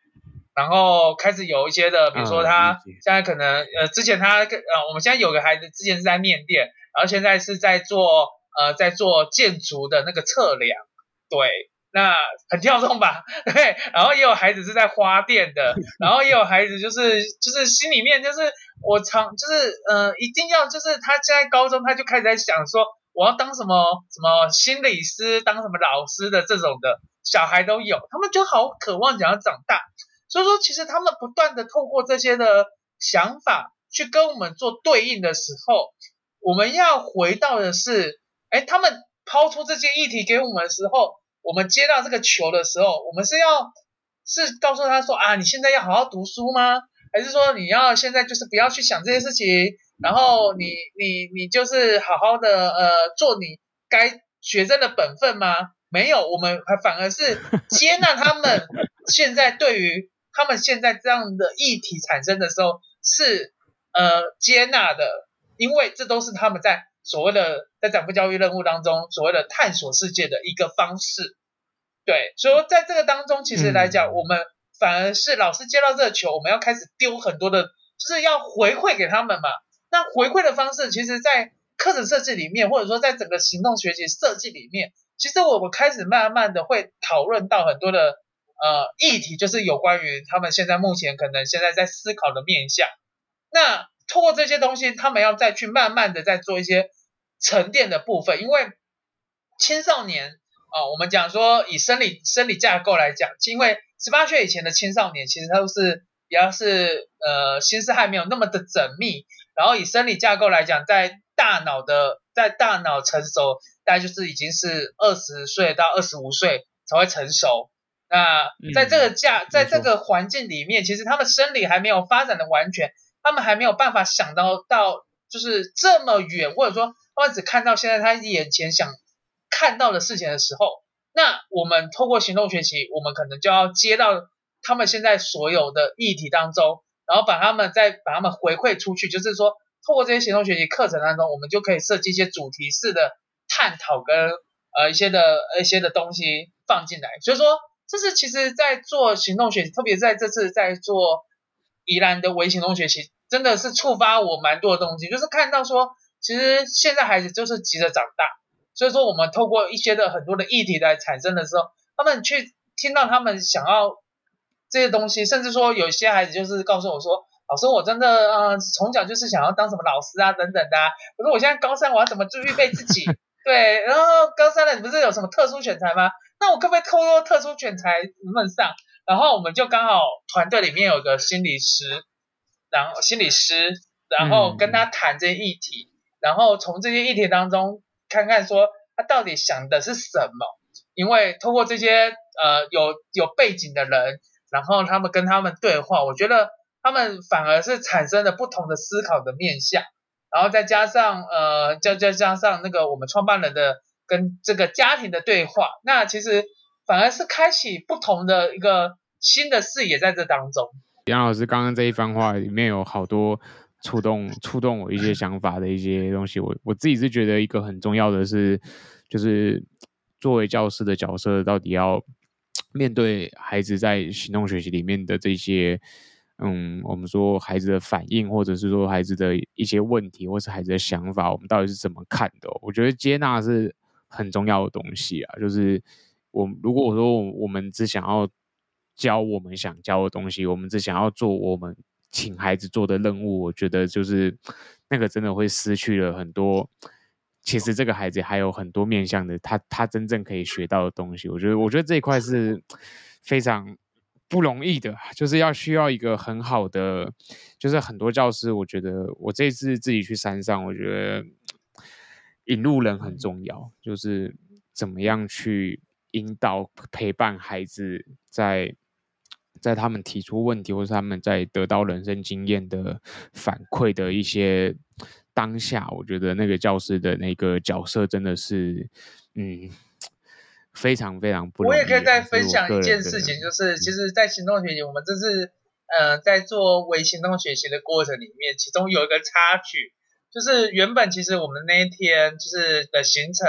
然后开始有一些的，比如说他现在可能呃，之前他呃，我们现在有个孩子之前是在面店，然后现在是在做呃，在做建筑的那个测量，对，那很跳动吧，对，然后也有孩子是在花店的，然后也有孩子就是就是心里面就是我常就是呃，一定要就是他现在高中他就开始在想说。我要当什么什么心理师，当什么老师的这种的小孩都有，他们就好渴望想要长大。所以说，其实他们不断的透过这些的想法去跟我们做对应的时候，我们要回到的是，哎，他们抛出这些议题给我们的时候，我们接到这个球的时候，我们是要是告诉他说啊，你现在要好好读书吗？还是说你要现在就是不要去想这些事情？然后你你你就是好好的呃做你该学生的本分吗？没有，我们反而是接纳他们现在对于他们现在这样的议题产生的时候是呃接纳的，因为这都是他们在所谓的在展腹教育任务当中所谓的探索世界的一个方式。对，所以说在这个当中，其实来讲，我们反而是老师接到这个球，我们要开始丢很多的，就是要回馈给他们嘛。那回馈的方式，其实，在课程设计里面，或者说在整个行动学习设计里面，其实我们开始慢慢的会讨论到很多的呃议题，就是有关于他们现在目前可能现在在思考的面向。那通过这些东西，他们要再去慢慢的再做一些沉淀的部分，因为青少年啊、呃，我们讲说以生理生理架构来讲，因为十八岁以前的青少年，其实他都是比较是呃心思还没有那么的缜密。然后以生理架构来讲，在大脑的在大脑成熟，大概就是已经是二十岁到二十五岁才会成熟。那在这个架，在这个环境里面，其实他们生理还没有发展的完全，他们还没有办法想到到就是这么远，或者说他们只看到现在他眼前想看到的事情的时候，那我们透过行动学习，我们可能就要接到他们现在所有的议题当中，然后把他们再把他们回馈出去，就是说，透过这些行动学习课程当中，我们就可以设计一些主题式的探讨跟呃一些的一些的东西放进来。所以说，这是其实在做行动学习，特别在这次在做宜兰的微行动学习，真的是触发我蛮多的东西，就是看到说，其实现在孩子就是急着长大，所以说我们透过一些的很多的议题来产生的时候，他们去听到他们想要。这些东西，甚至说有些孩子就是告诉我说，老师，我真的呃从小就是想要当什么老师啊等等的啊。可是我现在高三，我要怎么去预备自己？对，然后高三了，你不是有什么特殊选材吗？那我可不可以透过特殊选材能不能上？然后我们就刚好团队里面有个心理师，然后心理师，然后跟他谈这些议题，然后从这些议题当中看看说他到底想的是什么？因为通过这些呃有有背景的人。然后他们跟他们对话，我觉得他们反而是产生了不同的思考的面向，然后再加上呃，再再加上那个我们创办人的跟这个家庭的对话，那其实反而是开启不同的一个新的视野在这当中。杨老师刚刚这一番话里面有好多触动触动我一些想法的一些东西，我我自己是觉得一个很重要的是，就是作为教师的角色到底要。面对孩子在行动学习里面的这些，嗯，我们说孩子的反应，或者是说孩子的一些问题，或是孩子的想法，我们到底是怎么看的？我觉得接纳是很重要的东西啊。就是我如果我说我们只想要教我们想教的东西，我们只想要做我们请孩子做的任务，我觉得就是那个真的会失去了很多。其实这个孩子还有很多面向的，他他真正可以学到的东西，我觉得我觉得这一块是非常不容易的，就是要需要一个很好的，就是很多教师，我觉得我这次自己去山上，我觉得引路人很重要，就是怎么样去引导陪伴孩子在在他们提出问题，或是他们在得到人生经验的反馈的一些。当下，我觉得那个教师的那个角色真的是，嗯，非常非常不容易。我也可以再分享一件事情，就是其实，在行动学习，我们这次呃在做微行动学习的过程里面，其中有一个插曲，就是原本其实我们那一天就是的行程，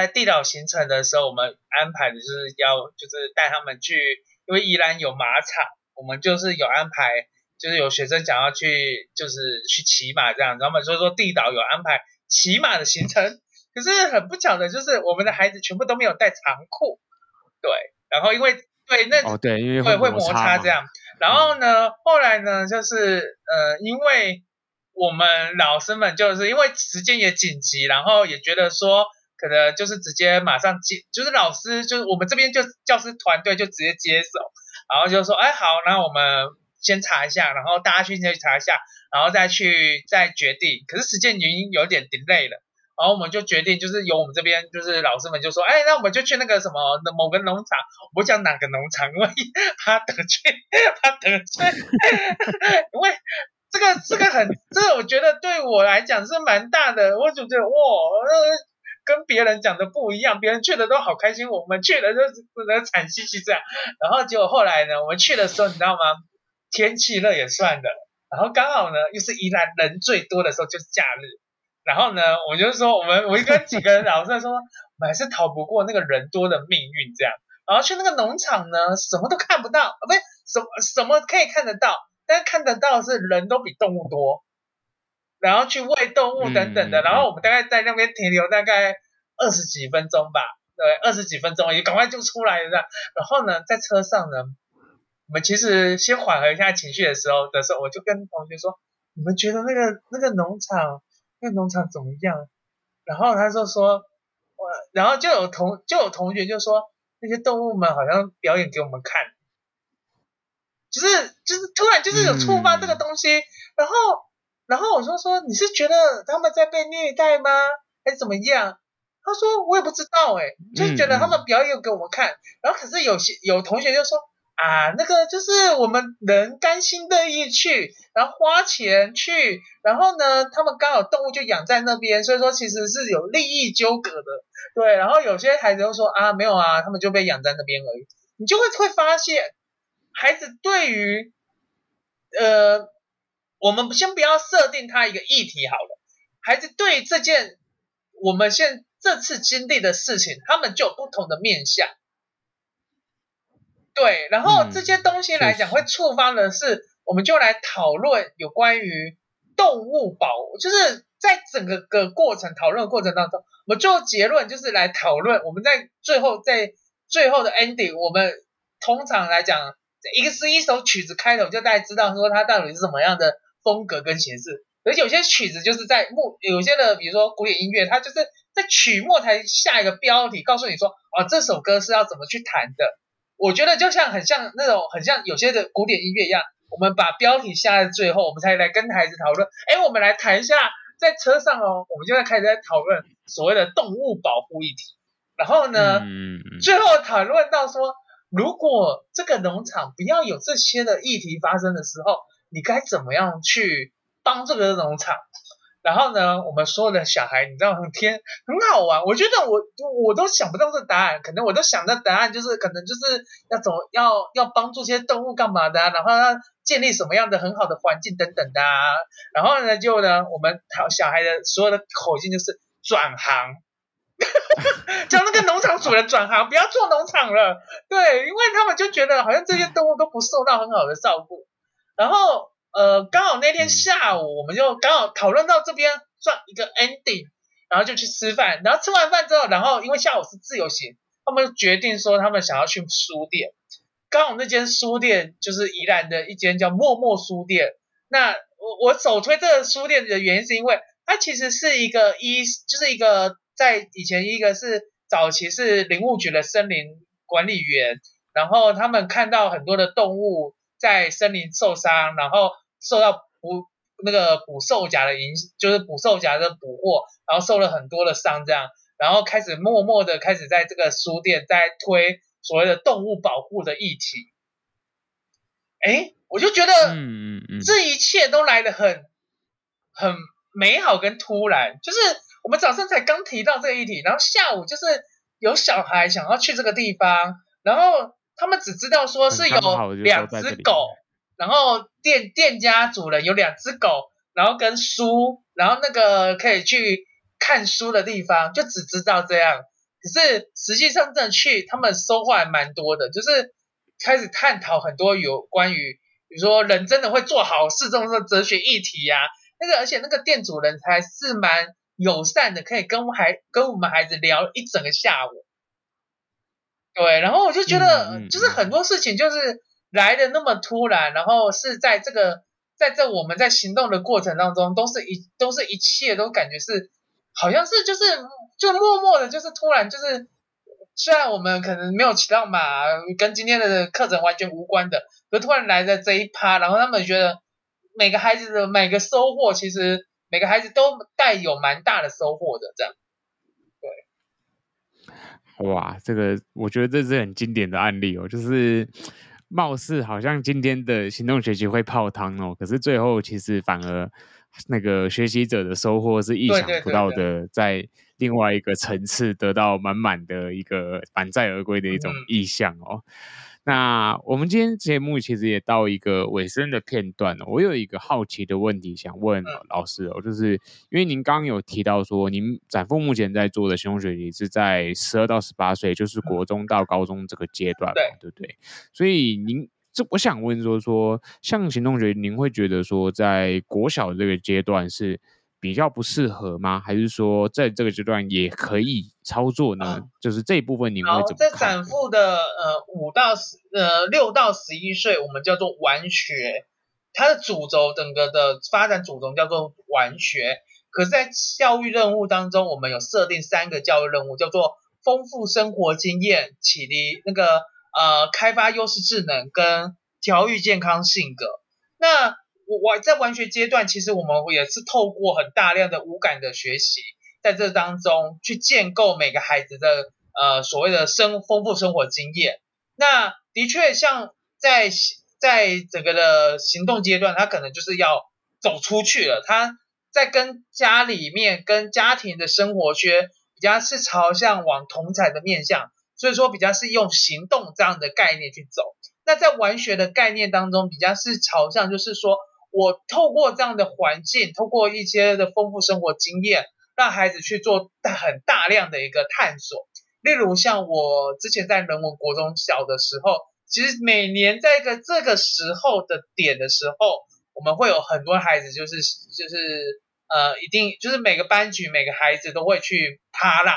在地岛行程的时候，我们安排的就是要就是带他们去，因为宜兰有马场，我们就是有安排。就是有学生想要去，就是去骑马这样，然后所以说地岛有安排骑马的行程。可是很不巧的就是我们的孩子全部都没有带长裤，对，然后因为对那哦对，因为会会摩擦这样，然后呢，后来呢就是呃，因为我们老师们就是因为时间也紧急，然后也觉得说可能就是直接马上接，就是老师就是我们这边就教师团队就直接接手，然后就说哎好，那我们。先查一下，然后大家去先查一下，然后再去再决定。可是时间已经有点 delay 了，然后我们就决定，就是由我们这边，就是老师们就说，哎，那我们就去那个什么某个农场，我讲哪个农场，因为怕得罪，怕得罪，因为这个这个很，这个我觉得对我来讲是蛮大的，我就觉得哇，跟别人讲的不一样，别人去的都好开心，我们去的就是只能惨兮兮这样。然后结果后来呢，我们去的时候，你知道吗？天气热也算的，然后刚好呢，又是宜兰人最多的时候，就是假日。然后呢，我就说，我们我跟几个人老师说，我们还是逃不过那个人多的命运这样。然后去那个农场呢，什么都看不到，不是什么什么可以看得到，但看得到是人都比动物多。然后去喂动物等等的，然后我们大概在那边停留大概二十几分钟吧，对，二十几分钟也赶快就出来了。然后呢，在车上呢。我们其实先缓和一下情绪的时候的时候，我就跟同学说：“你们觉得那个那个农场，那个农场怎么样？”然后他就说：“我，然后就有同就有同学就说，那些动物们好像表演给我们看，就是就是突然就是有触发这个东西。嗯”然后然后我就说：“你是觉得他们在被虐待吗？还是怎么样？”他说：“我也不知道，哎，就是觉得他们表演给我们看。嗯”然后可是有些有同学就说。啊，那个就是我们人甘心乐意去，然后花钱去，然后呢，他们刚好动物就养在那边，所以说其实是有利益纠葛的，对。然后有些孩子就说啊，没有啊，他们就被养在那边而已。你就会会发现，孩子对于呃，我们先不要设定它一个议题好了，孩子对这件我们现这次经历的事情，他们就有不同的面向。对，然后这些东西来讲，会触发的是，我们就来讨论有关于动物保，就是在整个个过程讨论的过程当中，我们最后结论就是来讨论，我们在最后在最后的 ending，我们通常来讲，一个是一首曲子开头，就大家知道说它到底是什么样的风格跟形式，而且有些曲子就是在幕，有些的比如说古典音乐，它就是在曲末才下一个标题，告诉你说，哦，这首歌是要怎么去弹的。我觉得就像很像那种很像有些的古典音乐一样，我们把标题下在最后，我们才来跟孩子讨论。哎，我们来谈一下，在车上哦，我们就在开始在讨论所谓的动物保护议题。然后呢，嗯，最后讨论到说，如果这个农场不要有这些的议题发生的时候，你该怎么样去帮这个农场？然后呢，我们所有的小孩，你知道很天很好玩。我觉得我我都想不到这答案，可能我都想的答案就是可能就是要怎么要要帮助这些动物干嘛的，然后要建立什么样的很好的环境等等的。然后呢，就呢，我们小孩的所有的口径就是转行，叫那个农场主人转行，不要做农场了。对，因为他们就觉得好像这些动物都不受到很好的照顾，然后。呃，刚好那天下午，我们就刚好讨论到这边算一个 ending，然后就去吃饭。然后吃完饭之后，然后因为下午是自由行，他们决定说他们想要去书店。刚好那间书店就是宜兰的一间叫默默书店。那我我首推这个书店的原因是因为它其实是一个一，就是一个在以前一个是早期是林务局的森林管理员，然后他们看到很多的动物在森林受伤，然后。受到捕那个捕兽夹的影，就是捕兽夹的捕获，然后受了很多的伤，这样，然后开始默默的开始在这个书店在推所谓的动物保护的议题。哎，我就觉得，嗯嗯嗯，这一切都来得很很美好跟突然，就是我们早上才刚提到这个议题，然后下午就是有小孩想要去这个地方，然后他们只知道说是有两只狗。然后店店家主人有两只狗，然后跟书，然后那个可以去看书的地方，就只知道这样。可是实际上真的去，他们收获还蛮多的，就是开始探讨很多有关于，比如说人真的会做好事这种哲学议题呀、啊。那个而且那个店主人还是蛮友善的，可以跟孩跟我们孩子聊一整个下午。对，然后我就觉得，就是很多事情就是。来的那么突然，然后是在这个，在这我们在行动的过程当中，都是一都是一切都感觉是，好像是就是就默默的，就是突然就是，虽然我们可能没有骑到马，跟今天的课程完全无关的，可突然来的这一趴，然后他们觉得每个孩子的每个收获，其实每个孩子都带有蛮大的收获的，这样。对。哇，这个我觉得这是很经典的案例哦，就是。貌似好像今天的行动学习会泡汤哦，可是最后其实反而那个学习者的收获是意想不到的，在另外一个层次得到满满的一个满载而归的一种意象哦。那我们今天节目其实也到一个尾声的片段了。我有一个好奇的问题想问老师哦，就是因为您刚刚有提到说，您展腹目前在做的行动学习是在十二到十八岁，就是国中到高中这个阶段嘛，对不对？所以您这我想问说说，像行动学习，您会觉得说在国小这个阶段是？比较不适合吗？还是说在这个阶段也可以操作呢？嗯、就是这一部分你会怎么看？在产妇的呃五到十呃六到十一岁，我们叫做玩学，它的主轴整个的发展主轴叫做玩学。可是，在教育任务当中，我们有设定三个教育任务，叫做丰富生活经验、启迪那个呃开发优势智能跟调育健康性格。那我我在玩学阶段，其实我们也是透过很大量的五感的学习，在这当中去建构每个孩子的呃所谓的生丰富生活经验。那的确，像在在整个的行动阶段，他可能就是要走出去了。他在跟家里面、跟家庭的生活圈比较是朝向往同侪的面向，所以说比较是用行动这样的概念去走。那在玩学的概念当中，比较是朝向，就是说我透过这样的环境，透过一些的丰富生活经验，让孩子去做很大量的一个探索。例如像我之前在人文国中小的时候，其实每年在一个这个时候的点的时候，我们会有很多孩子，就是就是呃，一定就是每个班级每个孩子都会去趴浪，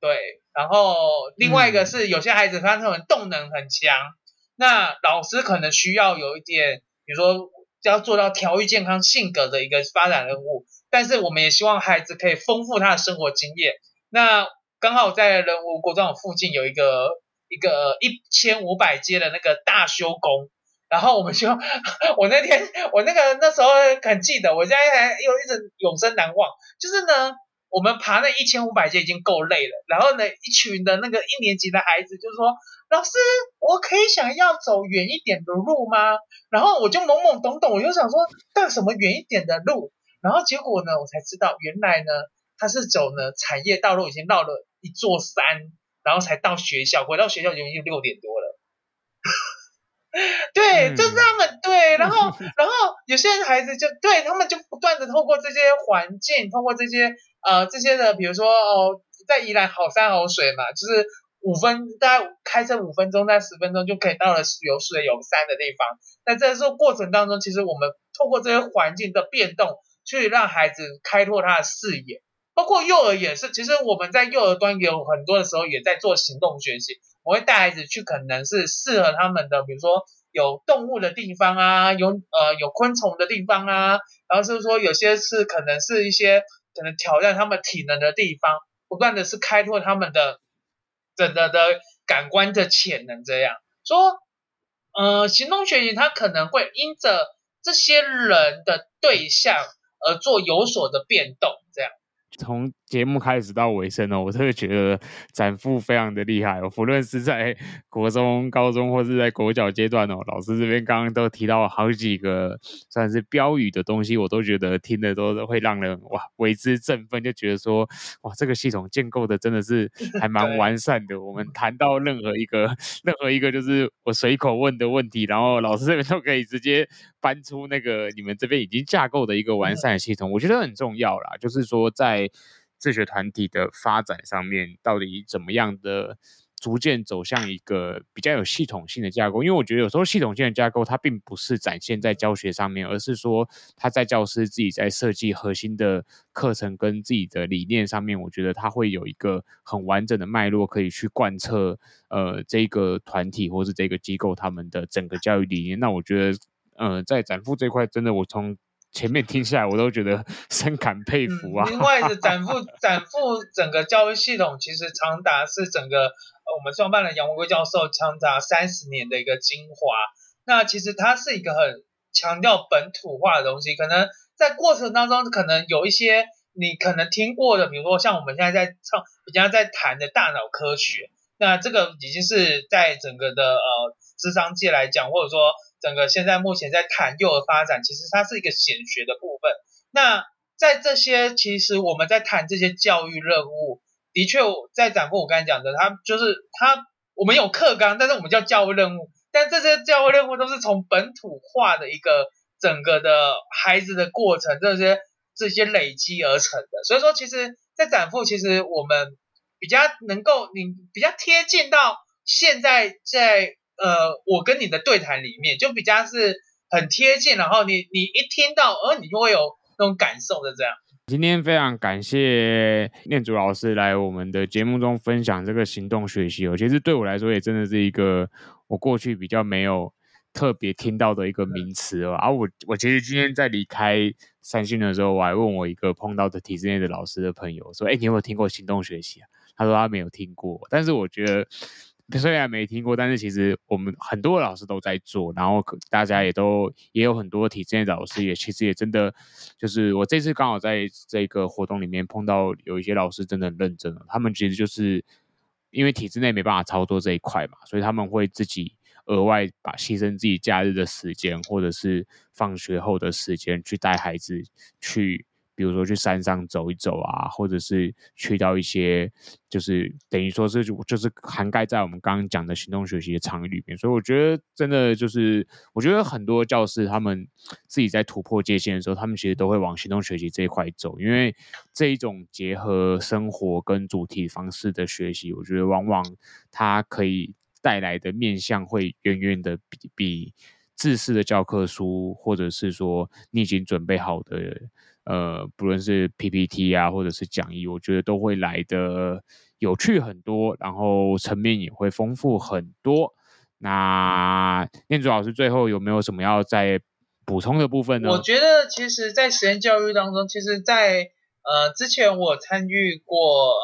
对。然后另外一个是有些孩子他可能动能很强，嗯、那老师可能需要有一点，比如说要做到调育健康性格的一个发展任务，但是我们也希望孩子可以丰富他的生活经验，那。刚好在人文国中附近有一个一个一千五百阶的那个大修宫，然后我们就 我那天我那个那时候很记得，我现在还有一直永生难忘。就是呢，我们爬那一千五百阶已经够累了，然后呢，一群的那个一年级的孩子就说：“老师，我可以想要走远一点的路吗？”然后我就懵懵懂懂，我就想说，干什么远一点的路？然后结果呢，我才知道原来呢，他是走呢产业道路，已经绕了。一座山，然后才到学校，回到学校已经六点多了。对，嗯、就是他们对，然后然后有些人孩子就对他们就不断的透过这些环境，透过这些呃这些的，比如说哦，在宜兰好山好水嘛，就是五分大概开车五分钟，在十分钟就可以到了有水有山的地方。那在这时候过程当中，其实我们透过这些环境的变动，去让孩子开拓他的视野。包括幼儿也是，其实我们在幼儿端也有很多的时候也在做行动学习。我会带孩子去，可能是适合他们的，比如说有动物的地方啊，有呃有昆虫的地方啊，然后是说有些是可能是一些可能挑战他们体能的地方，不断的是开拓他们的整个的感官的潜能。这样说，呃，行动学习它可能会因着这些人的对象而做有所的变动，这样。从节目开始到尾声哦，我真的觉得展富非常的厉害哦。不论是在国中、高中，或是在国小阶段哦，老师这边刚刚都提到好几个算是标语的东西，我都觉得听的都会让人哇为之振奋，就觉得说哇这个系统建构的真的是 还蛮完善的。我们谈到任何一个 任何一个就是我随口问的问题，然后老师这边都可以直接搬出那个你们这边已经架构的一个完善的系统，我觉得很重要啦。就是说在自学团体的发展上面，到底怎么样的逐渐走向一个比较有系统性的架构？因为我觉得有时候系统性的架构，它并不是展现在教学上面，而是说他在教师自己在设计核心的课程跟自己的理念上面，我觉得他会有一个很完整的脉络可以去贯彻呃这个团体或是这个机构他们的整个教育理念。那我觉得呃在展富这块，真的我从前面听下来，我都觉得 深感佩服啊！嗯、另外的展富 展富整个教育系统，其实长达是整个我们创办人杨文贵教授长达三十年的一个精华。那其实它是一个很强调本土化的东西，可能在过程当中，可能有一些你可能听过的，比如说像我们现在在唱，比较在谈的大脑科学，那这个已经是在整个的呃智商界来讲，或者说。整个现在目前在谈幼儿发展，其实它是一个显学的部分。那在这些，其实我们在谈这些教育任务，的确在展富我刚才讲的，它就是它，我们有课纲，但是我们叫教育任务，但这些教育任务都是从本土化的一个整个的孩子的过程，这些这些累积而成的。所以说，其实，在展富，其实我们比较能够，你比较贴近到现在在。呃，我跟你的对谈里面就比较是很贴近，然后你你一听到，呃，你就会有那种感受的这样。今天非常感谢念祖老师来我们的节目中分享这个行动学习哦，其实对我来说也真的是一个我过去比较没有特别听到的一个名词哦。啊、我我其实今天在离开三星的时候，我还问我一个碰到的体制内的老师的朋友说，哎，你有没有听过行动学习啊？他说他没有听过，但是我觉得。虽然没听过，但是其实我们很多老师都在做，然后大家也都也有很多体制内的老师也其实也真的就是我这次刚好在这个活动里面碰到有一些老师真的很认真了，他们其实就是因为体制内没办法操作这一块嘛，所以他们会自己额外把牺牲自己假日的时间或者是放学后的时间去带孩子去比如说去山上走一走啊，或者是去到一些就是等于说是就是涵盖在我们刚刚讲的行动学习的场域里面。所以我觉得真的就是，我觉得很多教师他们自己在突破界限的时候，他们其实都会往行动学习这一块走，因为这一种结合生活跟主题方式的学习，我觉得往往它可以带来的面向会远远的比比。自式的教科书，或者是说你已经准备好的，呃，不论是 PPT 啊，或者是讲义，我觉得都会来的有趣很多，然后层面也会丰富很多。那念祖老师最后有没有什么要再补充的部分呢？我觉得，其实，在实验教育当中，其实在，呃之前我参与过，呃，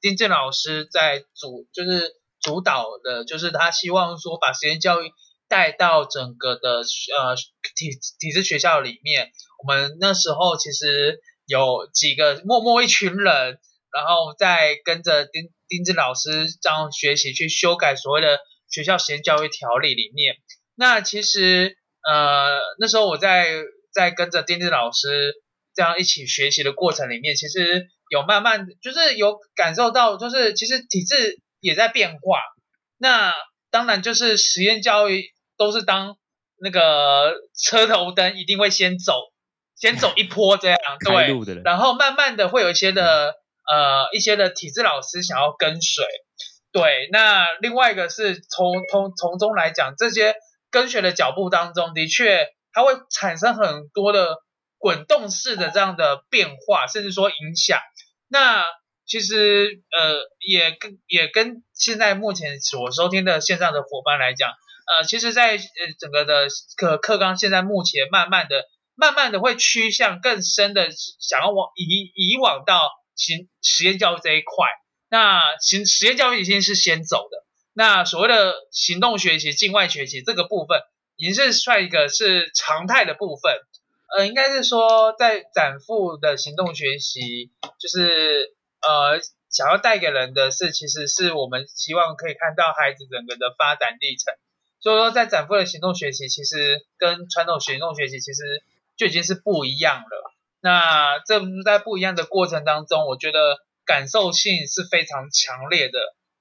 丁健老师在主就是主导的，就是他希望说把实验教育。带到整个的呃体体制学校里面，我们那时候其实有几个默默一群人，然后在跟着丁丁子老师这样学习去修改所谓的学校实验教育条例里面。那其实呃那时候我在在跟着丁志老师这样一起学习的过程里面，其实有慢慢就是有感受到，就是其实体制也在变化。那当然就是实验教育。都是当那个车头灯一定会先走，先走一波这样，对，然后慢慢的会有一些的、嗯、呃一些的体制老师想要跟随，对，那另外一个是从从从中来讲，这些跟随的脚步当中，的确它会产生很多的滚动式的这样的变化，甚至说影响。那其实呃也跟也跟现在目前所收听的线上的伙伴来讲。呃，其实，在呃整个的课课纲，现在目前慢慢的、慢慢的会趋向更深的，想要往以以往到行实验教育这一块。那行实验教育已经是先走的，那所谓的行动学习、境外学习这个部分，已经是算一个是常态的部分。呃，应该是说，在展覆的行动学习，就是呃想要带给人的是，其实是我们希望可以看到孩子整个的发展历程。所以说，在展覆的行动学习，其实跟传统行动学习其实就已经是不一样了。那这在不一样的过程当中，我觉得感受性是非常强烈的。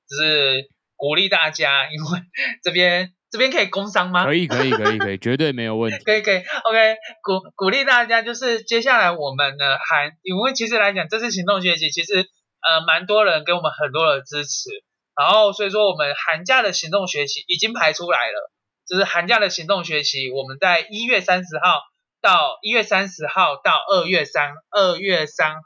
只是鼓励大家，因为 这边这边可以工商吗？可以，可以，可以，可以，绝对没有问题。可以，可以，OK，鼓鼓励大家，就是接下来我们呢，还因为其实来讲，这次行动学习其实呃蛮多人给我们很多的支持。然后，所以说我们寒假的行动学习已经排出来了，就是寒假的行动学习，我们在一月三十号到一月三十号到二月三二月三号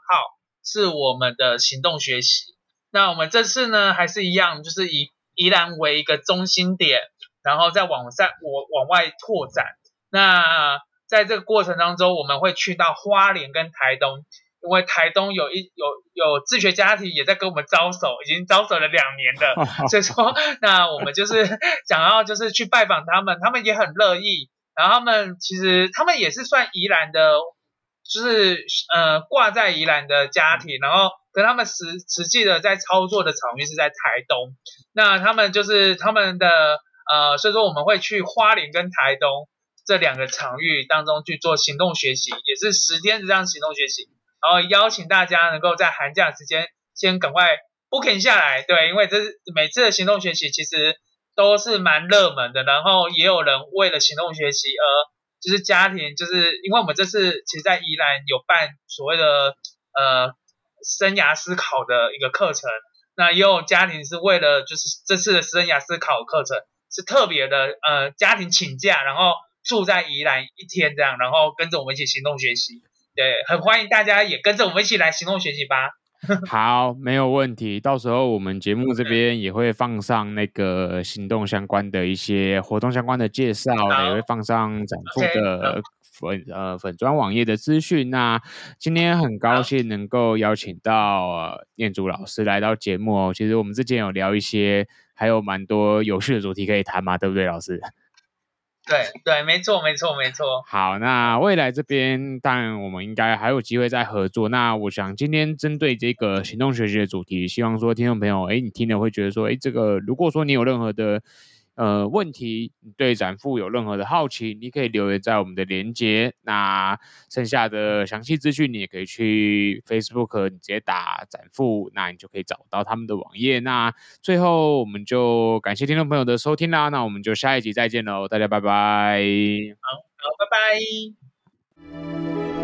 是我们的行动学习。那我们这次呢，还是一样，就是以宜兰为一个中心点，然后再往上我往外拓展。那在这个过程当中，我们会去到花莲跟台东。因为台东有一有有自学家庭也在跟我们招手，已经招手了两年了，所以说那我们就是想要就是去拜访他们，他们也很乐意。然后他们其实他们也是算宜兰的，就是呃挂在宜兰的家庭，然后跟他们实实际的在操作的场域是在台东。那他们就是他们的呃，所以说我们会去花莲跟台东这两个场域当中去做行动学习，也是十天的这样行动学习。然后邀请大家能够在寒假时间先赶快 booking 下来，对，因为这是每次的行动学习其实都是蛮热门的，然后也有人为了行动学习而就是家庭，就是因为我们这次其实在宜兰有办所谓的呃生涯思考的一个课程，那也有家庭是为了就是这次的生涯思考课程是特别的呃家庭请假，然后住在宜兰一天这样，然后跟着我们一起行动学习。对，很欢迎大家也跟着我们一起来行动学习吧。好，没有问题。到时候我们节目这边也会放上那个行动相关的一些活动相关的介绍，也会放上展覆的粉.呃粉砖网页的资讯。那今天很高兴能够邀请到、呃、念祖老师来到节目哦。其实我们之前有聊一些，还有蛮多有趣的主题可以谈嘛，对不对，老师？对对，没错没错没错。好，那未来这边当然我们应该还有机会再合作。那我想今天针对这个行动学习的主题，希望说听众朋友，哎，你听了会觉得说，哎，这个如果说你有任何的呃问题，对展富有任何的好奇，你可以留言在我们的连接。那剩下的详细资讯，你也可以去 Facebook，你直接打展富，那你就可以找到他们的网页。那最后，我们就感谢听众朋友的收听啦，那我们就下一集再见喽，大家拜拜。好，好，拜拜。